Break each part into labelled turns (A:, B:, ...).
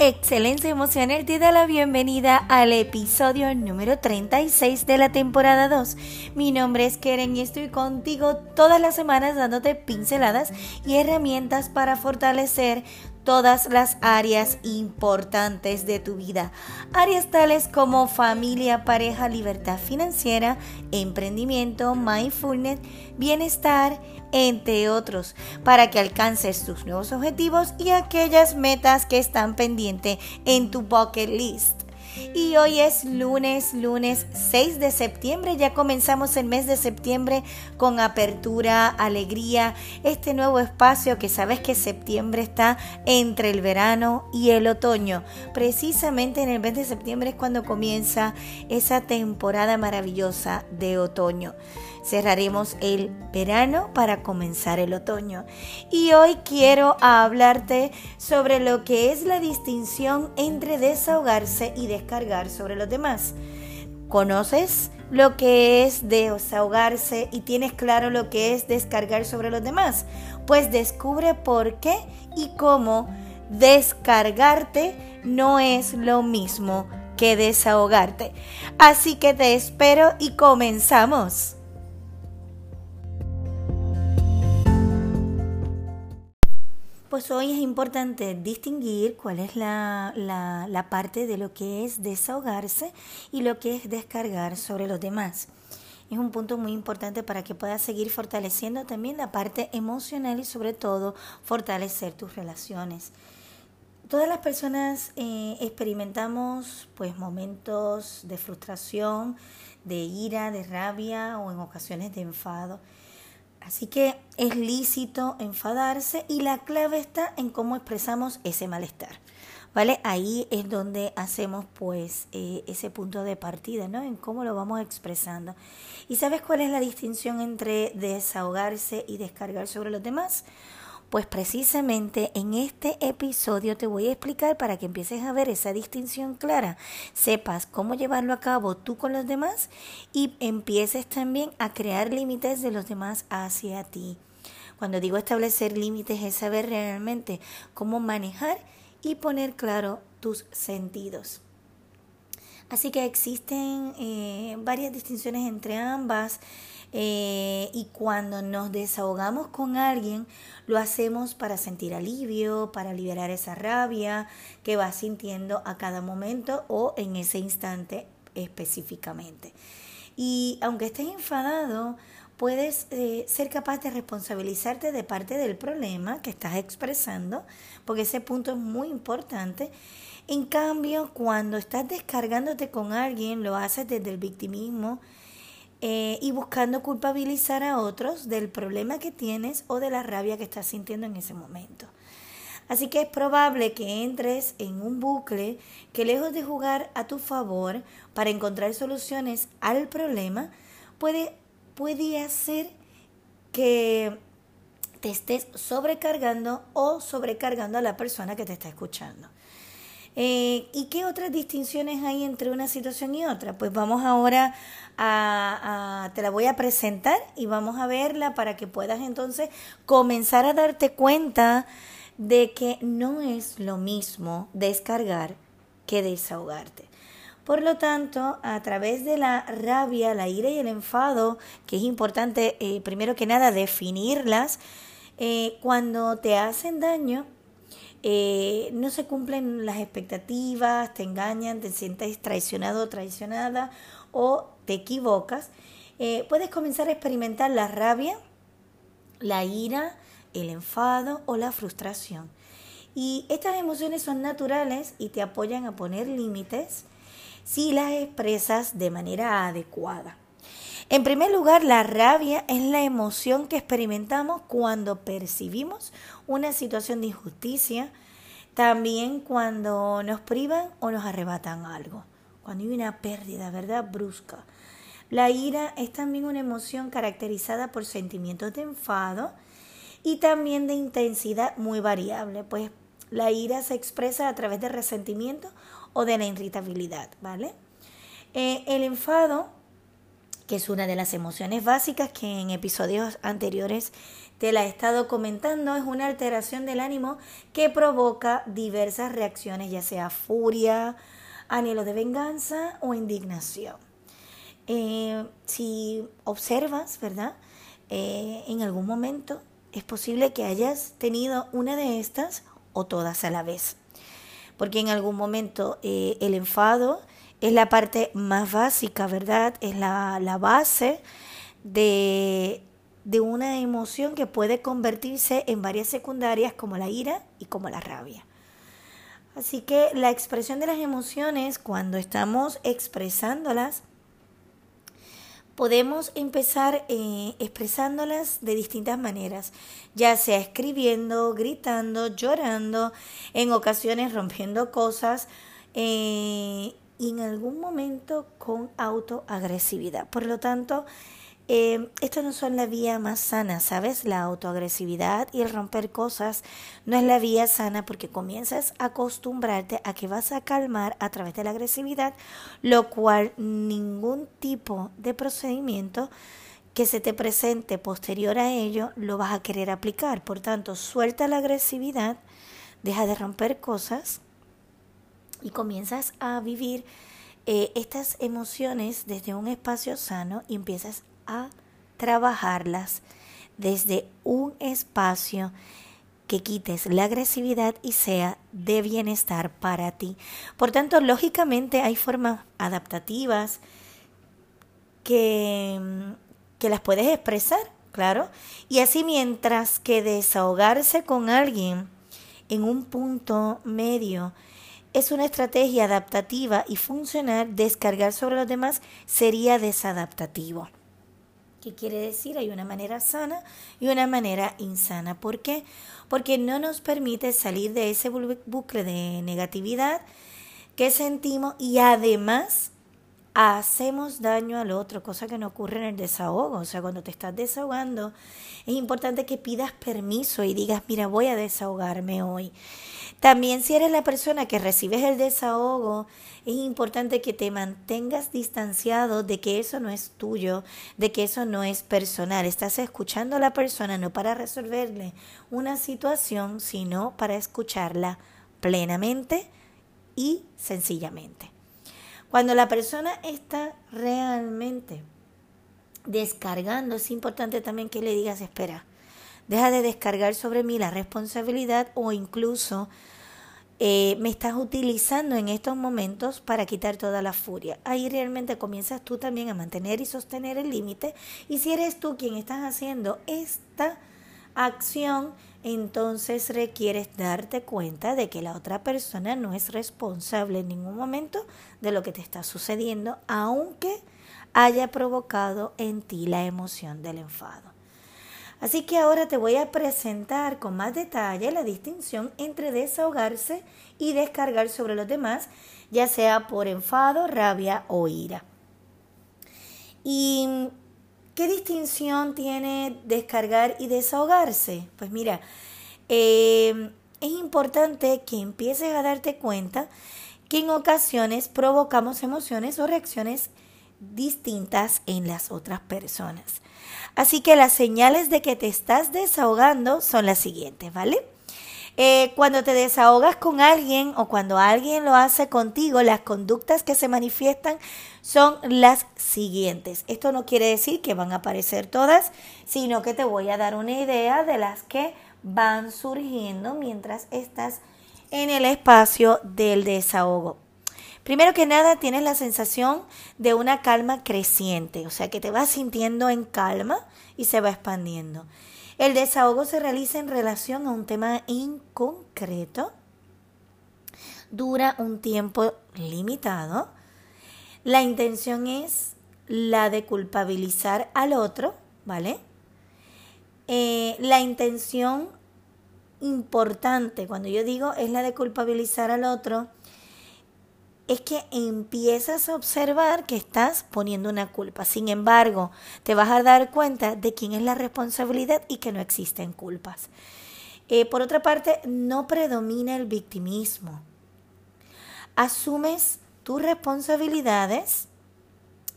A: Excelencia Emocional te da la bienvenida al episodio número 36 de la temporada 2. Mi nombre es Keren y estoy contigo todas las semanas dándote pinceladas y herramientas para fortalecer todas las áreas importantes de tu vida. Áreas tales como familia, pareja, libertad financiera, emprendimiento, mindfulness, bienestar, entre otros, para que alcances tus nuevos objetivos y aquellas metas que están pendientes en tu bucket list. Y hoy es lunes, lunes 6 de septiembre. Ya comenzamos el mes de septiembre con apertura, alegría, este nuevo espacio que sabes que septiembre está entre el verano y el otoño. Precisamente en el mes de septiembre es cuando comienza esa temporada maravillosa de otoño. Cerraremos el verano para comenzar el otoño. Y hoy quiero hablarte sobre lo que es la distinción entre desahogarse y descargar sobre los demás. ¿Conoces lo que es desahogarse y tienes claro lo que es descargar sobre los demás? Pues descubre por qué y cómo descargarte no es lo mismo que desahogarte. Así que te espero y comenzamos. Pues hoy es importante distinguir cuál es la, parte de lo que es desahogarse y lo que es descargar sobre los demás. Es un punto muy importante para que puedas seguir fortaleciendo también la parte emocional y sobre todo fortalecer tus relaciones. Todas las personas eh, experimentamos pues momentos de frustración, de ira, de rabia o en ocasiones de enfado. Así que es lícito enfadarse y la clave está en cómo expresamos ese malestar. ¿Vale? Ahí es donde hacemos pues eh, ese punto de partida, ¿no? En cómo lo vamos expresando. ¿Y sabes cuál es la distinción entre desahogarse y descargar sobre los demás? Pues precisamente en este episodio te voy a explicar para que empieces a ver esa distinción clara, sepas cómo llevarlo a cabo tú con los demás y empieces también a crear límites de los demás hacia ti. Cuando digo establecer límites es saber realmente cómo manejar y poner claro tus sentidos. Así que existen eh, varias distinciones entre ambas. Eh, y cuando nos desahogamos con alguien, lo hacemos para sentir alivio, para liberar esa rabia que vas sintiendo a cada momento o en ese instante específicamente. Y aunque estés enfadado, puedes eh, ser capaz de responsabilizarte de parte del problema que estás expresando, porque ese punto es muy importante. En cambio, cuando estás descargándote con alguien, lo haces desde el victimismo, eh, y buscando culpabilizar a otros del problema que tienes o de la rabia que estás sintiendo en ese momento. Así que es probable que entres en un bucle que lejos de jugar a tu favor para encontrar soluciones al problema, puede, puede hacer que te estés sobrecargando o sobrecargando a la persona que te está escuchando. Eh, ¿Y qué otras distinciones hay entre una situación y otra? Pues vamos ahora a, te la voy a presentar y vamos a verla para que puedas entonces comenzar a darte cuenta de que no es lo mismo descargar que desahogarte. Por lo tanto, a través de la rabia, la ira y el enfado, que es importante eh, primero que nada definirlas, eh, cuando te hacen daño, eh, no se cumplen las expectativas, te engañan, te sientes traicionado o traicionada o te equivocas, eh, puedes comenzar a experimentar la rabia, la ira, el enfado o la frustración. Y estas emociones son naturales y te apoyan a poner límites si las expresas de manera adecuada. En primer lugar, la rabia es la emoción que experimentamos cuando percibimos una situación de injusticia, también cuando nos privan o nos arrebatan algo, cuando hay una pérdida, ¿verdad? Brusca. La ira es también una emoción caracterizada por sentimientos de enfado y también de intensidad muy variable, pues la ira se expresa a través de resentimiento o de la irritabilidad, ¿vale? Eh, el enfado que es una de las emociones básicas que en episodios anteriores te la he estado comentando, es una alteración del ánimo que provoca diversas reacciones, ya sea furia, anhelo de venganza o indignación. Eh, si observas, ¿verdad? Eh, en algún momento es posible que hayas tenido una de estas o todas a la vez. Porque en algún momento eh, el enfado es la parte más básica, ¿verdad? Es la, la base de, de una emoción que puede convertirse en varias secundarias como la ira y como la rabia. Así que la expresión de las emociones, cuando estamos expresándolas, podemos empezar eh, expresándolas de distintas maneras, ya sea escribiendo, gritando, llorando, en ocasiones rompiendo cosas eh, y en algún momento con autoagresividad. Por lo tanto, eh, esto no son la vía más sana, ¿sabes? La autoagresividad y el romper cosas no es la vía sana porque comienzas a acostumbrarte a que vas a calmar a través de la agresividad, lo cual ningún tipo de procedimiento que se te presente posterior a ello lo vas a querer aplicar. Por tanto, suelta la agresividad, deja de romper cosas y comienzas a vivir eh, estas emociones desde un espacio sano y empiezas a trabajarlas desde un espacio que quites la agresividad y sea de bienestar para ti. Por tanto, lógicamente hay formas adaptativas que, que las puedes expresar, claro. Y así mientras que desahogarse con alguien en un punto medio es una estrategia adaptativa y funcional, descargar sobre los demás sería desadaptativo. ¿Qué quiere decir? Hay una manera sana y una manera insana. ¿Por qué? Porque no nos permite salir de ese bucle de negatividad que sentimos y además hacemos daño al otro, cosa que no ocurre en el desahogo. O sea, cuando te estás desahogando, es importante que pidas permiso y digas, mira, voy a desahogarme hoy. También si eres la persona que recibes el desahogo, es importante que te mantengas distanciado de que eso no es tuyo, de que eso no es personal. Estás escuchando a la persona no para resolverle una situación, sino para escucharla plenamente y sencillamente. Cuando la persona está realmente descargando, es importante también que le digas, espera, deja de descargar sobre mí la responsabilidad o incluso eh, me estás utilizando en estos momentos para quitar toda la furia. Ahí realmente comienzas tú también a mantener y sostener el límite. Y si eres tú quien estás haciendo esta acción, entonces requieres darte cuenta de que la otra persona no es responsable en ningún momento de lo que te está sucediendo, aunque haya provocado en ti la emoción del enfado. Así que ahora te voy a presentar con más detalle la distinción entre desahogarse y descargar sobre los demás, ya sea por enfado, rabia o ira. ¿Y qué distinción tiene descargar y desahogarse? Pues mira, eh, es importante que empieces a darte cuenta que en ocasiones provocamos emociones o reacciones distintas en las otras personas. Así que las señales de que te estás desahogando son las siguientes, ¿vale? Eh, cuando te desahogas con alguien o cuando alguien lo hace contigo, las conductas que se manifiestan son las siguientes. Esto no quiere decir que van a aparecer todas, sino que te voy a dar una idea de las que van surgiendo mientras estás en el espacio del desahogo. Primero que nada, tienes la sensación de una calma creciente, o sea que te vas sintiendo en calma y se va expandiendo. El desahogo se realiza en relación a un tema en concreto, dura un tiempo limitado. La intención es la de culpabilizar al otro, ¿vale? Eh, la intención importante, cuando yo digo es la de culpabilizar al otro, es que empiezas a observar que estás poniendo una culpa. Sin embargo, te vas a dar cuenta de quién es la responsabilidad y que no existen culpas. Eh, por otra parte, no predomina el victimismo. Asumes tus responsabilidades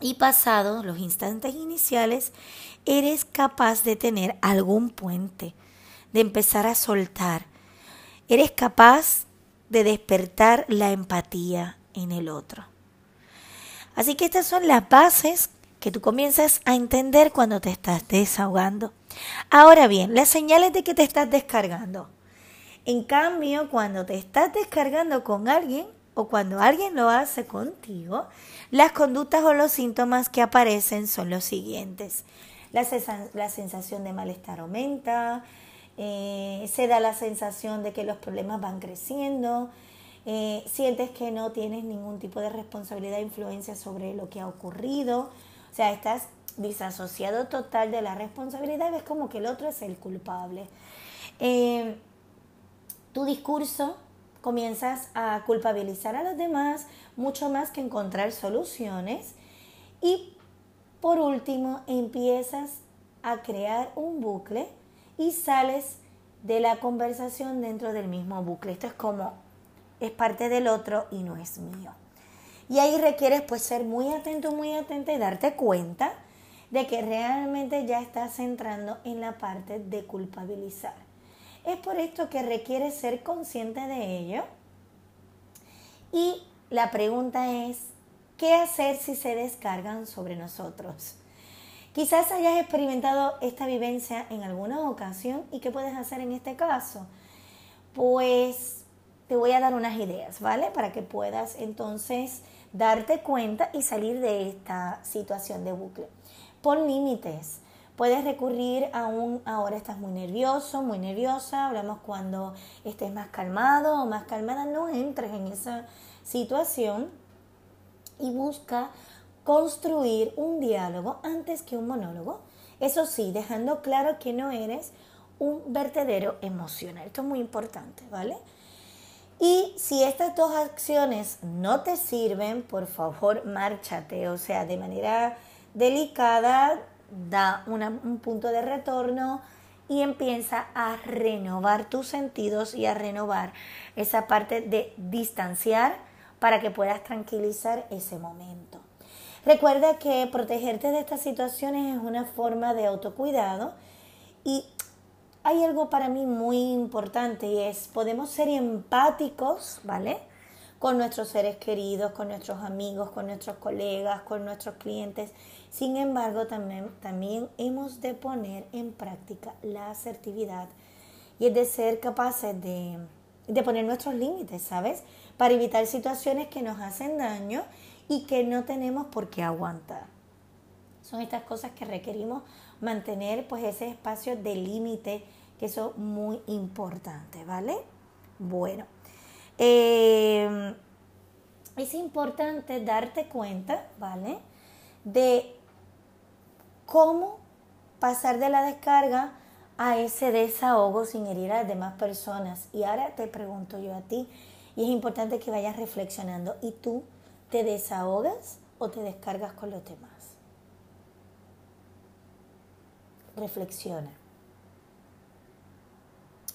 A: y pasados los instantes iniciales, eres capaz de tener algún puente, de empezar a soltar. Eres capaz de despertar la empatía en el otro. Así que estas son las bases que tú comienzas a entender cuando te estás desahogando. Ahora bien, las señales de que te estás descargando. En cambio, cuando te estás descargando con alguien o cuando alguien lo hace contigo, las conductas o los síntomas que aparecen son los siguientes. La, sensación de malestar aumenta, eh, se da la sensación de que los problemas van creciendo, eh, sientes que no tienes ningún tipo de responsabilidad e influencia sobre lo que ha ocurrido, o sea, estás disasociado total de la responsabilidad ves como que el otro es el culpable. Eh, tu discurso comienzas a culpabilizar a los demás mucho más que encontrar soluciones y por último empiezas a crear un bucle y sales de la conversación dentro del mismo bucle. Esto es como es parte del otro y no es mío. Y ahí requieres pues ser muy atento, muy atenta y darte cuenta de que realmente ya estás entrando en la parte de culpabilizar. Es por esto que requieres ser consciente de ello. Y la pregunta es, ¿qué hacer si se descargan sobre nosotros? Quizás hayas experimentado esta vivencia en alguna ocasión y ¿qué puedes hacer en este caso? Pues te voy a dar unas ideas, ¿vale? Para que puedas entonces darte cuenta y salir de esta situación de bucle. Pon límites. Puedes recurrir a un, ahora estás muy nervioso, muy nerviosa, hablamos cuando estés más calmado o más calmada, no entres en esa situación y busca construir un diálogo antes que un monólogo. Eso sí, dejando claro que no eres un vertedero emocional. Esto es muy importante, ¿vale? Y si estas dos acciones no te sirven, por favor, márchate. O sea, de manera delicada, da un punto de retorno y empieza a renovar tus sentidos y a renovar esa parte de distanciar para que puedas tranquilizar ese momento. Recuerda que protegerte de estas situaciones es una forma de autocuidado y hay algo para mí muy importante y es, podemos ser empáticos, ¿vale? Con nuestros seres queridos, con nuestros amigos, con nuestros colegas, con nuestros clientes. Sin embargo, también, también hemos de poner en práctica la asertividad y es de ser capaces de, de poner nuestros límites, ¿sabes? Para evitar situaciones que nos hacen daño y que no tenemos por qué aguantar. Son estas cosas que requerimos mantener pues ese espacio de límite, que eso es muy importante, ¿vale? Bueno, eh, es importante darte cuenta, ¿vale? De cómo pasar de la descarga a ese desahogo sin herir a las demás personas. Y ahora te pregunto yo a ti, y es importante que vayas reflexionando, ¿y tú te desahogas o te descargas con los demás? Reflexiona.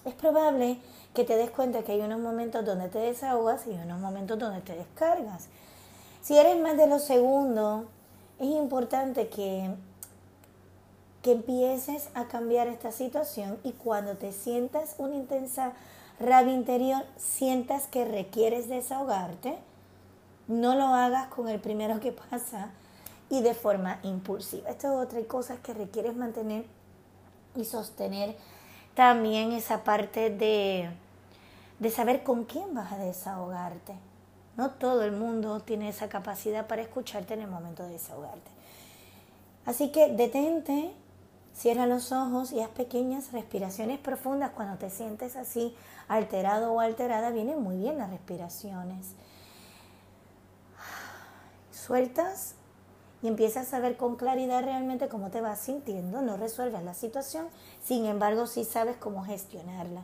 A: Es probable que te des cuenta que hay unos momentos donde te desahogas y unos momentos donde te descargas. Si eres más de los segundos, es importante que, que empieces a cambiar esta situación y cuando te sientas una intensa rabia interior, sientas que requieres desahogarte, no lo hagas con el primero que pasa, y de forma impulsiva. Esto es otra cosa que requieres mantener y sostener también esa parte de, de saber con quién vas a desahogarte. No todo el mundo tiene esa capacidad para escucharte en el momento de desahogarte. Así que detente, cierra los ojos y haz pequeñas respiraciones profundas. Cuando te sientes así alterado o alterada, vienen muy bien las respiraciones. Sueltas y empiezas a ver con claridad realmente cómo te vas sintiendo, no resuelves la situación, sin embargo sí sabes cómo gestionarla.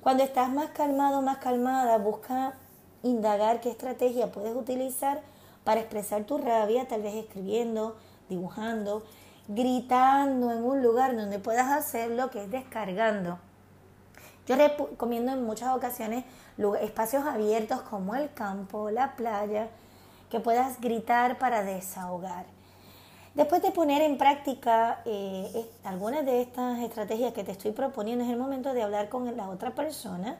A: Cuando estás más calmado, más calmada, busca indagar qué estrategia puedes utilizar para expresar tu rabia, tal vez escribiendo, dibujando, gritando en un lugar donde puedas hacerlo, que es descargando. Yo recomiendo en muchas ocasiones espacios abiertos como el campo, la playa, que puedas gritar para desahogar. Después de poner en práctica eh, algunas de estas estrategias que te estoy proponiendo, es el momento de hablar con la otra persona,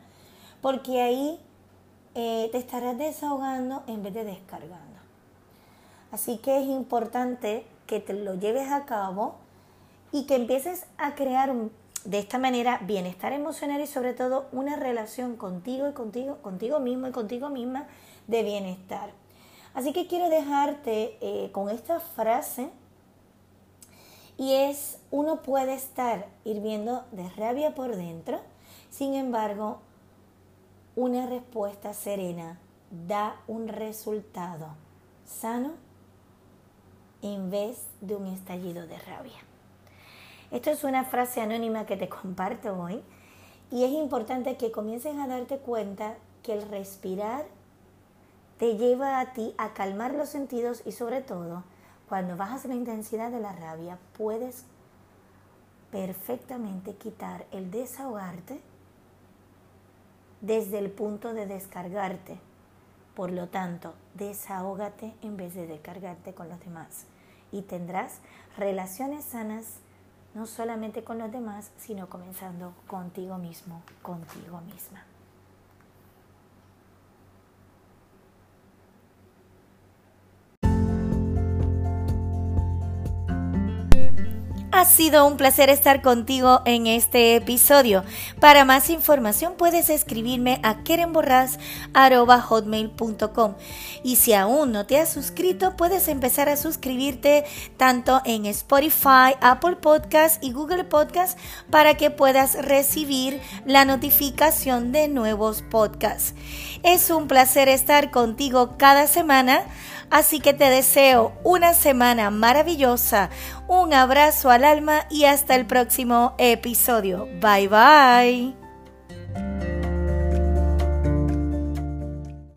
A: porque ahí eh, te estarás desahogando en vez de descargando. Así que es importante que te lo lleves a cabo y que empieces a crear de esta manera bienestar emocional y sobre todo una relación contigo y contigo, contigo mismo y contigo misma de bienestar. Así que quiero dejarte eh, con esta frase y es, uno puede estar hirviendo de rabia por dentro, sin embargo, una respuesta serena da un resultado sano en vez de un estallido de rabia. Esto es una frase anónima que te comparto hoy y es importante que comiences a darte cuenta que el respirar te lleva a ti a calmar los sentidos y sobre todo cuando bajas la intensidad de la rabia, puedes perfectamente quitar el desahogarte desde el punto de descargarte. Por lo tanto, desahógate en vez de descargarte con los demás y tendrás relaciones sanas no solamente con los demás, sino comenzando contigo mismo, contigo misma. Ha sido un placer estar contigo en este episodio. Para más información puedes escribirme a kerenborraz.hotmail.com y si aún no te has suscrito puedes empezar a suscribirte tanto en Spotify, Apple Podcast y Google Podcast para que puedas recibir la notificación de nuevos podcasts. Es un placer estar contigo cada semana. Así que te deseo una semana maravillosa, un abrazo al alma y hasta el próximo episodio. Bye bye.